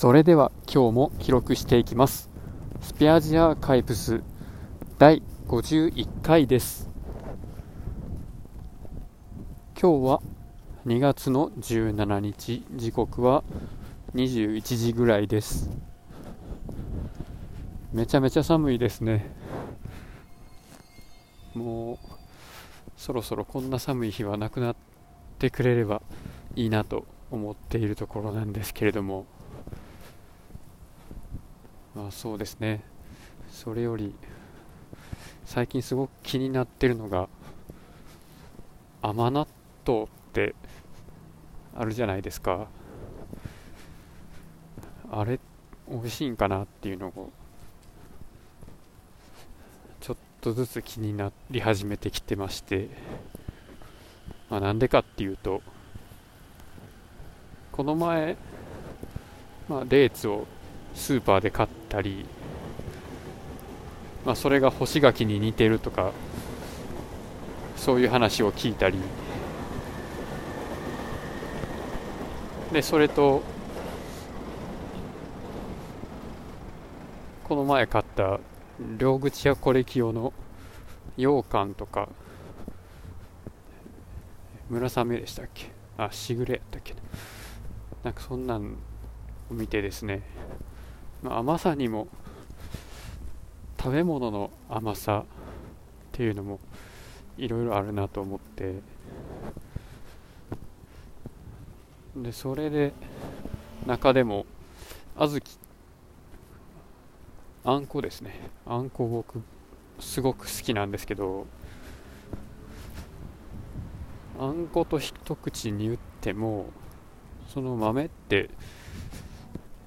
それでは今日も記録していきます。スペアジアーカイプス第51回です。今日は2月の17日時刻は21時ぐらいです。めちゃめちゃ寒いですね。もうそろそろこんな寒い日はなくなってくれればいいなと思っているところなんですけれども。まあそうですね。それより最近すごく気になってるのが甘納豆ってあるじゃないですか。あれ美味しいんかなっていうのをちょっとずつ気になり始めてきてまして。まあなんでかっていうとこの前、まあ、デーツをスーパーで買ったり、まあ、それが干し柿に似てるとかそういう話を聞いたり。でそれとこの前買った両口やコレキ用の羊羹とか村雨でしたっけ？あしぐれやったっけなんかそんなんを見てですね。まあ、甘さにも食べ物の甘さっていうのもいろいろあるなと思って。でそれで中でも小豆。あんこですね。あんこ僕すごく好きなんですけどあんこと一口に言ってもその豆って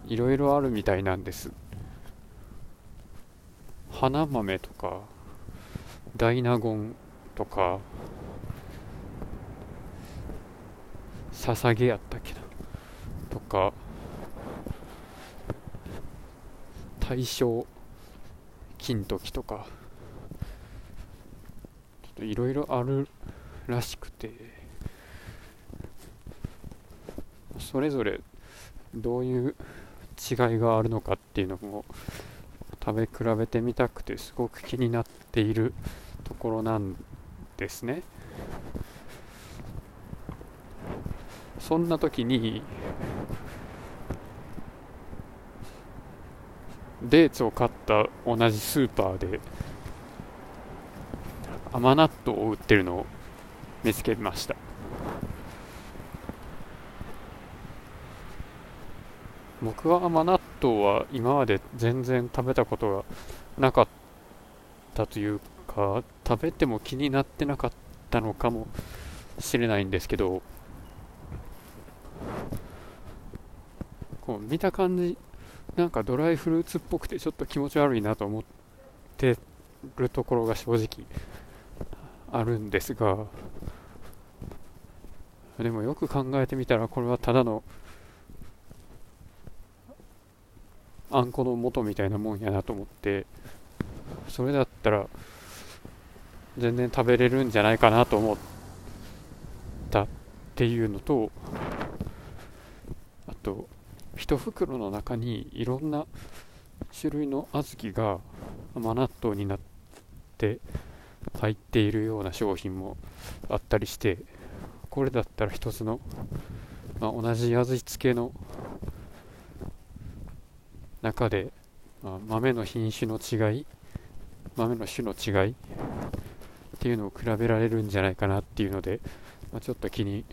いろいろあるみたいなんです。花豆とか大納言とか捧げやったっけなとか大正金時とかちょっといろいろあるらしくてそれぞれどういう違いがあるのかっていうのも食べ比べてみたくてすごく気になっているところなんですね。そんな時にデーツを買った同じスーパーで甘納豆を売ってるのを見つけました。僕は甘納豆は今まで全然食べたことがなかったというか食べても気になってなかったのかもしれないんですけどこう見た感じなんかドライフルーツっぽくてちょっと気持ち悪いなと思ってるところが正直あるんですがでもよく考えてみたらこれはただのあんこの元みたいなもんやなと思ってそれだったら全然食べれるんじゃないかなと思ったっていうのとあと1袋の中にいろんな種類の小豆が甘納豆になって入っているような商品もあったりしてこれだったら一つの、まあ、同じ味付けの中で、まあ、豆の品種の違い豆の種の違いっていうのを比べられるんじゃないかなっていうので、まあ、ちょっと気に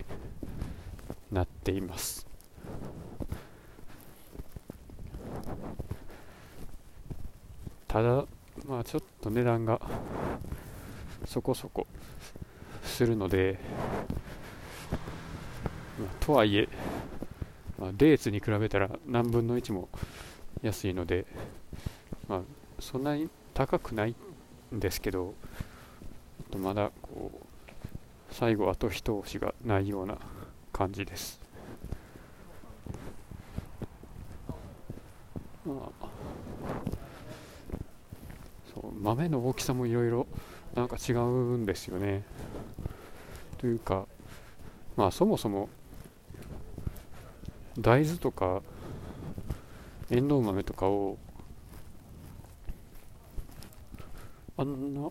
なっています。ただまあちょっと値段がそこそこするので、まあ、とはいえ、まあ、デーツに比べたら何分の1も安いので、まあ、そんなに高くないんですけど、まだこう最後後一押しがないような感じです。まあ、そう豆の大きさもいろいろなんか違うんですよね。というか、まあそもそも大豆とかエンドウ豆とかをあんな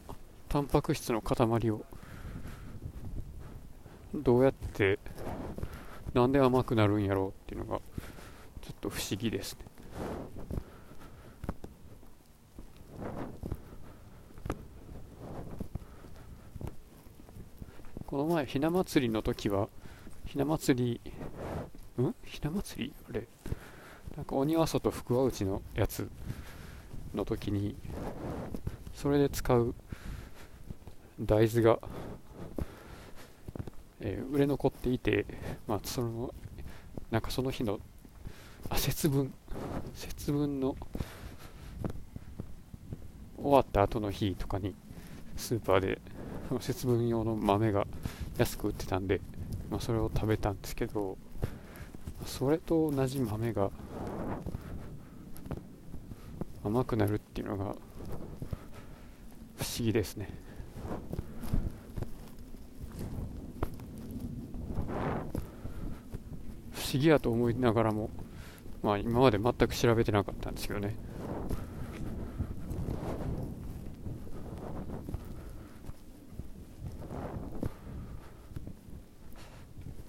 タンパク質の塊をどうやってなんで甘くなるんやろうっていうのがちょっと不思議ですね。この前ひな祭りの時はひな祭りん？ひな祭り？あれ。なんか鬼は外福は内のやつの時にそれで使う大豆が、えー売れ残っていて、まあ、そのなんかその日のあ節分節分の終わった後の日とかにスーパーで節分用の豆が安く売ってたんで、まあ、それを食べたんですけどそれと同じ豆が甘くなるっていうのが不思議ですね。不思議やと思いながらもまあ今まで全く調べてなかったんですけどね。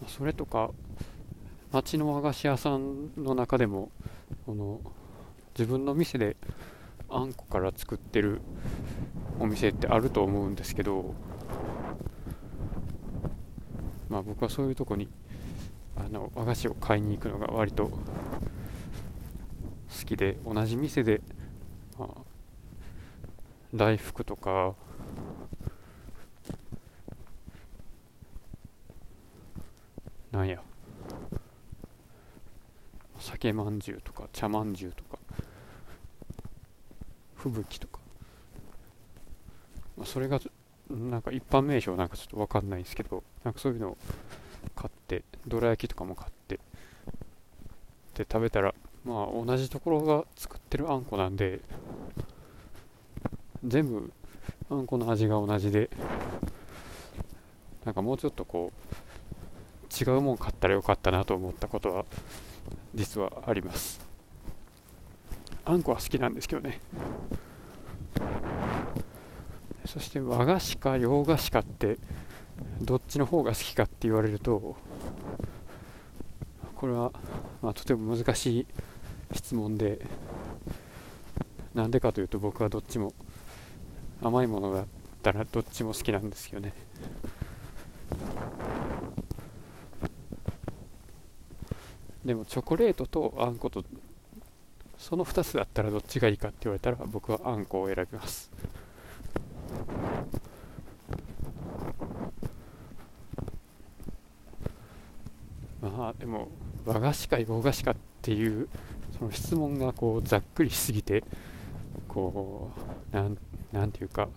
それとか町の和菓子屋さんの中でもこの自分の店であんこから作ってるお店ってあると思うんですけどまあ僕はそういうとこにあの和菓子を買いに行くのが割と好きで同じ店で、まあ、大福とかなんや酒まんじゅうとか茶まんじゅうとか吹雪とか、まあ、それがなんか一般名称なんかちょっと分かんないんですけどなんかそういうのを買ってどら焼きとかも買ってで食べたらまあ同じところが作ってるあんこなんで全部あんこの味が同じでなんかもうちょっとこう違うもん買ったらよかったなと思ったことは実はあります。あんこは好きなんですけどね。そして和菓子か洋菓子かってどっちの方が好きかって言われるとこれは、まあ、とても難しい質問でなんでかというと僕はどっちも甘いものだったらどっちも好きなんですよね。でもチョコレートとあんことその2つだったらどっちがいいかって言われたら僕はあんこを選びます。まあでも和菓子か洋菓子かっていうその質問がこうざっくりしすぎてこうなんなんていうか、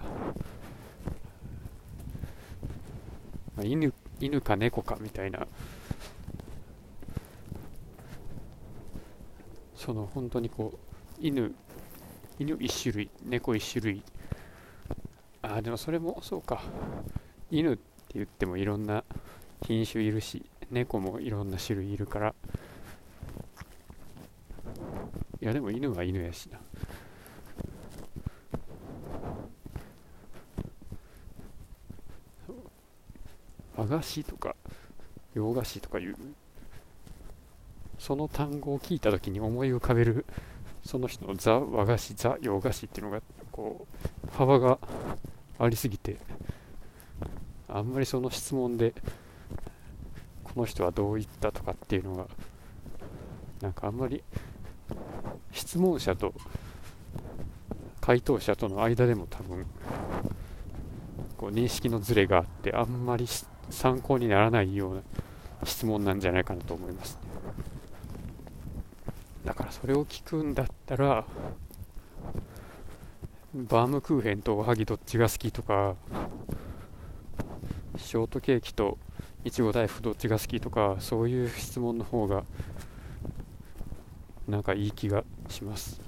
まあ、犬犬か猫かみたいなその本当にこう犬犬1種類猫1種類。ああでもそれもそうか。犬って言ってもいろんな品種いるし猫もいろんな種類いるから。いやでも犬は犬やしな。和菓子とか洋菓子とかいうその単語を聞いた時に思い浮かべるその人のザ和菓子ザ洋菓子っていうのがこう幅がありすぎてあんまりその質問でこの人はどう言ったとかっていうのがなんかあんまり質問者と回答者との間でも多分こう認識のズレがあってあんまり参考にならないような質問なんじゃないかなと思います、それを聞くんだったらバームクーヘンとおはぎどっちが好きとかショートケーキといちご大福どっちが好きとかそういう質問の方がなんかいい気がします。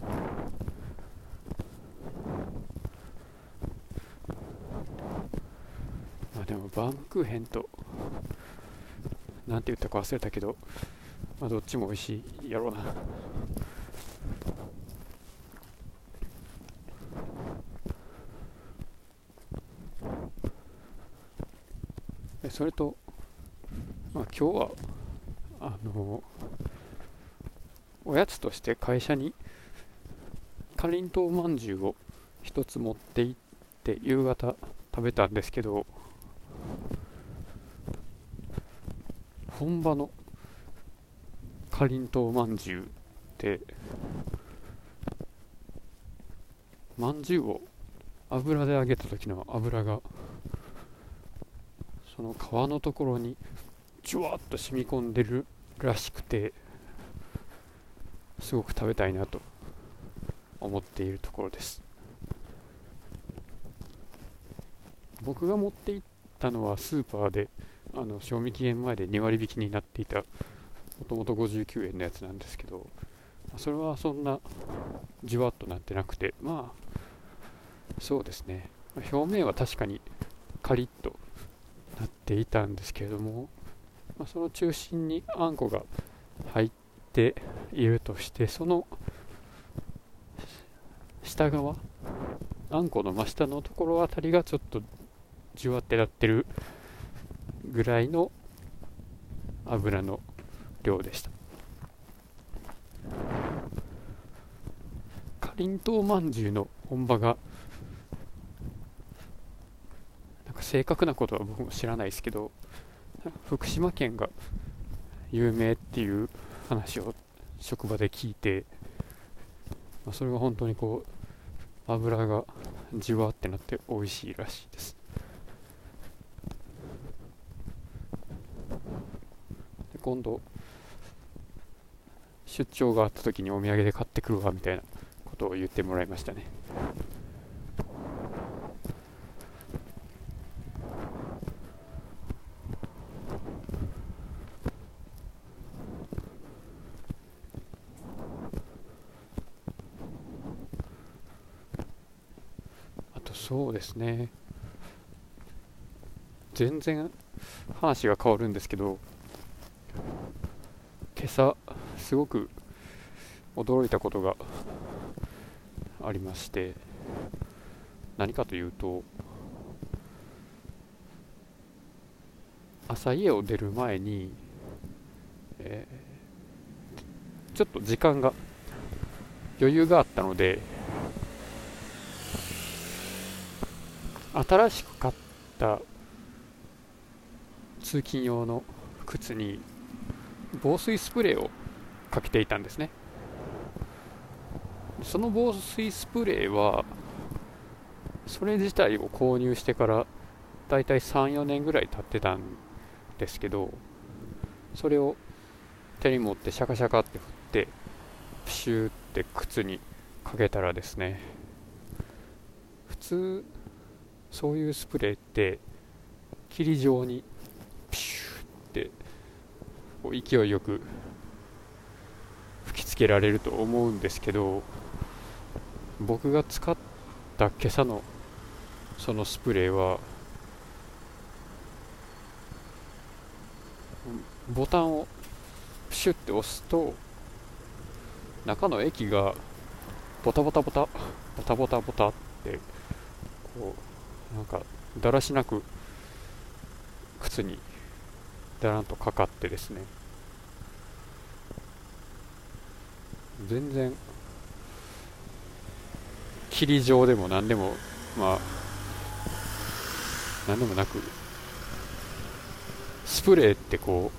まあでもバームクーヘンとなんて言ったか忘れたけどまあどっちも美味しいやろうな。それと、まあ、今日はあのおやつとして会社にかりんとうまんじゅうを一つ持って行って夕方食べたんですけど本場のかりんとうまんじゅうってまんじゅうを油で揚げた時の油がその皮のところにジュワッと染み込んでるらしくてすごく食べたいなと思っているところです。僕が持って行ったのはスーパーであの賞味期限前で2割引きになっていたもともと59円のやつなんですけどそれはそんなじゅわっとなってなくてまあそうですね。表面は確かにカリッとっていたんですけれども、まあ、その中心にあんこが入っているとしてその下側あんこの真下のところあたりがちょっとじゅわってなってるぐらいの油の量でした。かりんとうまんじゅうの本場がなんか正確なことは僕も知らないですけど福島県が有名っていう話を職場で聞いて、まあ、それが本当にこう油がじわってなって美味しいらしいです。で今度出張があった時にお土産で買ってくるわみたいなことを言ってもらいましたねそうですね。全然話が変わるんですけど今朝すごく驚いたことがありまして何かというと朝家を出る前に、えー、ちょっと時間が余裕があったので新しく買った通勤用の靴に防水スプレーをかけていたんですね。その防水スプレーはそれ自体を購入してからだいたい34年ぐらい経ってたんですけどそれを手に持ってシャカシャカって振ってプシューって靴にかけたらですね普通そういうスプレーって霧状にピシューってこう勢いよく吹きつけられると思うんですけど僕が使った今朝のそのスプレーはボタンをプシュッて押すと中の液がボタボタボタボタボタボタってこうなんかだらしなく靴にだらんとかかってですね。全然霧状でも何でもまあ何でもなくスプレーってこ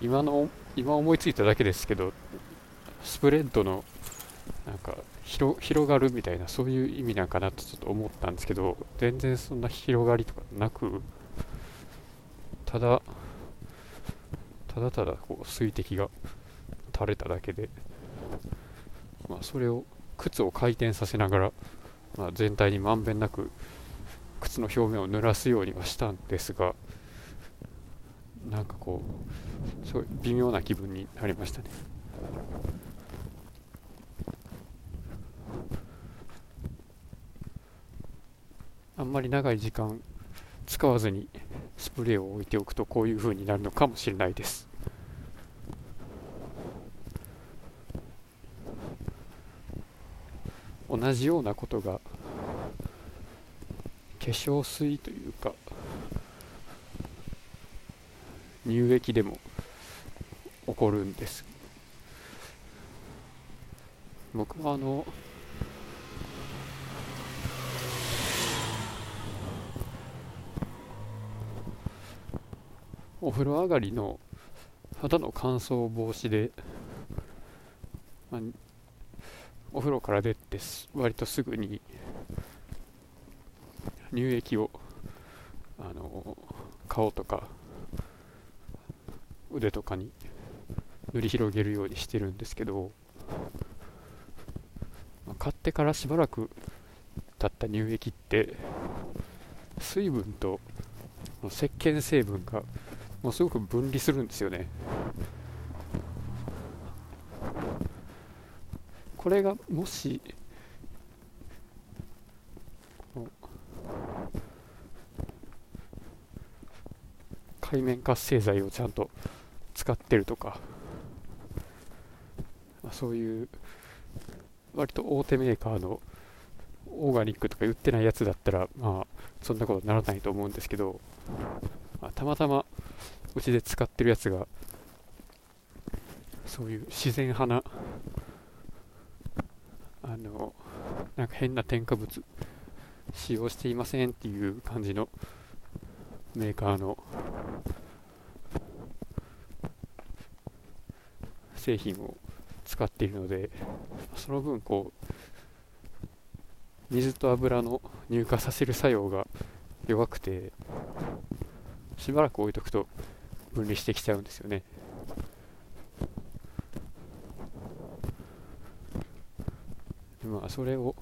う今の今思いついただけですけどスプレッドのなんか広がるみたいなそういう意味なんかなとちょっと思ったんですけど全然そんな広がりとかなくただただただこう水滴が垂れただけで、まあ、それを靴を回転させながら、まあ、全体にまんべんなく靴の表面を濡らすようにはしたんですがなんかこうすごい微妙な気分になりましたね。あんまり長い時間使わずにスプレーを置いておくとこういう風になるのかもしれないです。同じようなことが化粧水というか乳液でも起こるんです。僕はあのお風呂上がりの肌の乾燥防止で、まあ、お風呂から出て割とすぐに乳液をあの顔とか腕とかに塗り広げるようにしてるんですけど、まあ、買ってからしばらく経った乳液って水分と石鹸成分がもうすごく分離するんですよね。これがもし海面活性剤をちゃんと使ってるとか、まあ、そういう割と大手メーカーのオーガニックとか売ってないやつだったらまあそんなことならないと思うんですけど、あ、たまたまうちで使ってるやつがそういう自然派なあのなんか変な添加物使用していませんっていう感じのメーカーの製品を使っているのでその分こう水と油の乳化させる作用が弱くてしばらく置いとくと分離してきちゃうんですよね。まあそれを、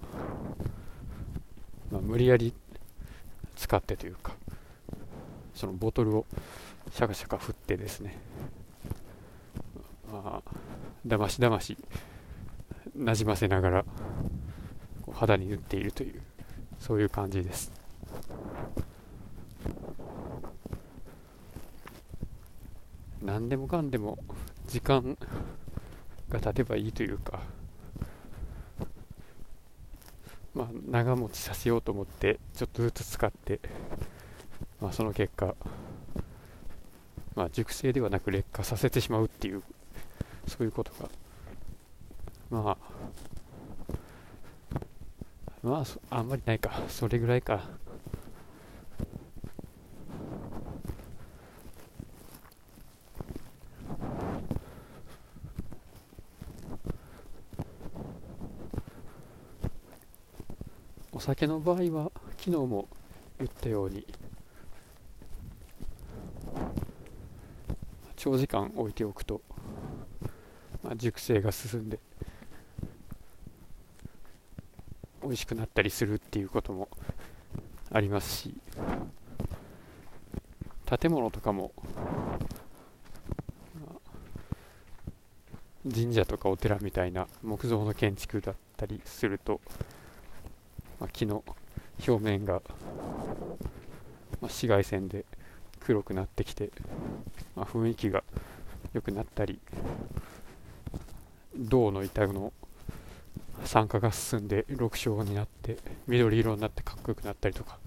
まあ、無理やり使ってというかそのボトルをシャカシャカ振ってですね。まあだましだましなじませながら肌に塗っているというそういう感じです。でもかんでも時間が経てばいいというかまあ長持ちさせようと思ってちょっとずつ使ってまあその結果まあ熟成ではなく劣化させてしまうっていうそういうことがまあまああんまりないか。それぐらいか。酒の場合は昨日も言ったように長時間置いておくと、まあ、熟成が進んで美味しくなったりするっていうこともありますし建物とかも、神社とかお寺みたいな木造の建築だったりするとまあ、木の表面が、まあ、紫外線で黒くなってきて、まあ、雰囲気が良くなったり銅の板の酸化が進んで緑青になって緑色になってかっこよくなったりとか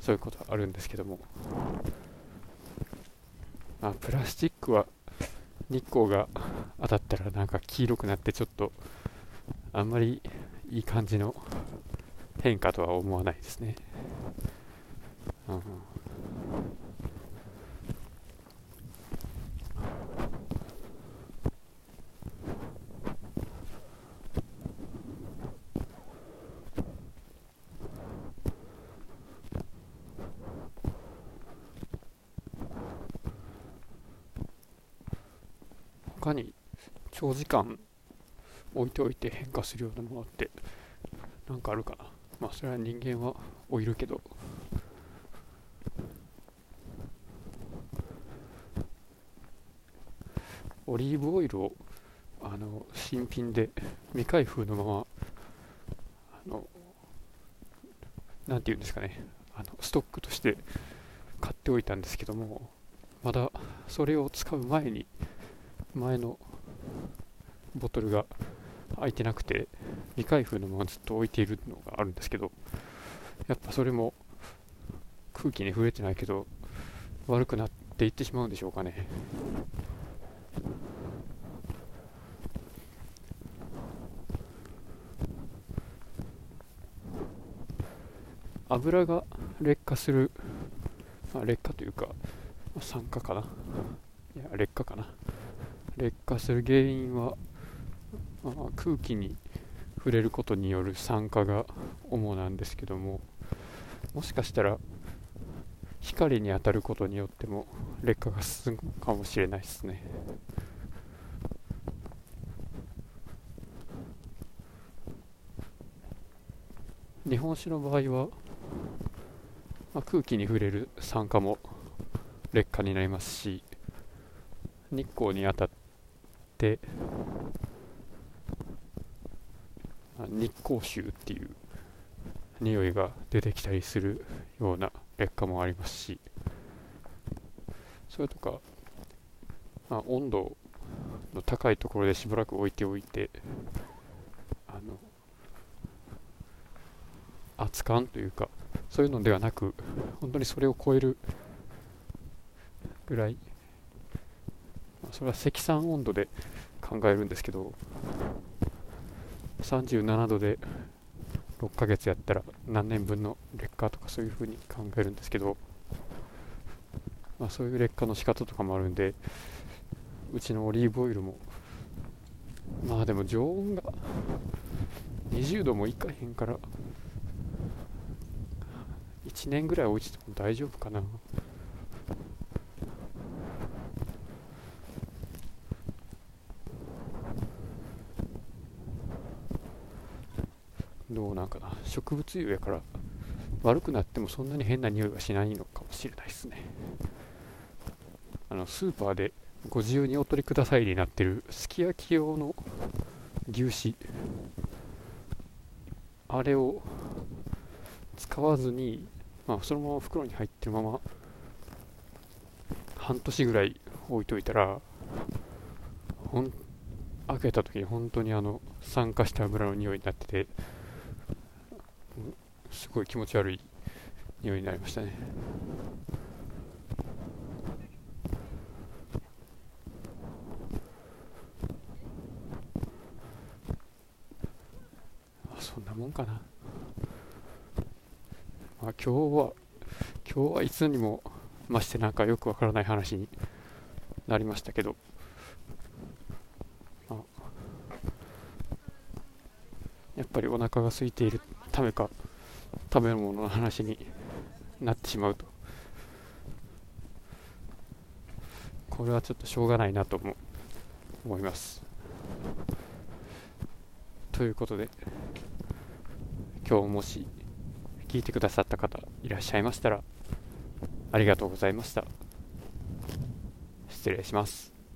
そういうことあるんですけども、まあ、プラスチックは日光が当たったらなんか黄色くなってちょっとあんまりいい感じの変化とは思わないですね。うん他に長時間置いておいて変化するようなものって何かあるかな？まあそれは人間は老いるけど。オリーブオイルをあの新品で未開封のままあのなんていうんですかね。あのストックとして買っておいたんですけどもまだそれを使う前に前のボトルが開いてなくて未開封のままずっと置いているのがあるんですけどやっぱそれも空気に触れてないけど悪くなっていってしまうんでしょうかね。油が劣化する、まあ、劣化というか、酸化かな。いや劣化かな。劣化する原因は、空気に触れることによる酸化が主なんですけどももしかしたら光に当たることによっても劣化が進むかもしれないですね。日本酒の場合は、まあ、空気に触れる酸化も劣化になりますし日光に当たって日光臭っていう匂いが出てきたりするような劣化もありますしそれとか、まあ、温度の高いところでしばらく置いておいてあの熱感というかそういうのではなく本当にそれを超えるぐらい、まあ、それは積算温度で考えるんですけど37度で6ヶ月やったら何年分の劣化とかそういう風に考えるんですけど、まあ、そういう劣化の仕方とかもあるんでうちのオリーブオイルもまあでも常温が20度もいかへんから1年ぐらい置いてても大丈夫かな。どうなんかな。植物油やから悪くなってもそんなに変な匂いはしないのかもしれないですね。あのスーパーでご自由にお取りくださいになってるすき焼き用の牛脂。あれを使わずに、まあ、そのまま袋に入ってるまま半年ぐらい置いといたらほん開けた時に本当にあの酸化した油の匂いになっててごい気持ち悪い匂いになりましたね。そんなもんかな、まあ、今日は今日はいつにもましてなんかよくわからない話になりましたけど。やっぱりお腹が空いているためか食べ物の話になってしまうと。これはちょっとしょうがないなとも思います。ということで今日もし聞いてくださった方いらっしゃいましたらありがとうございました。失礼します。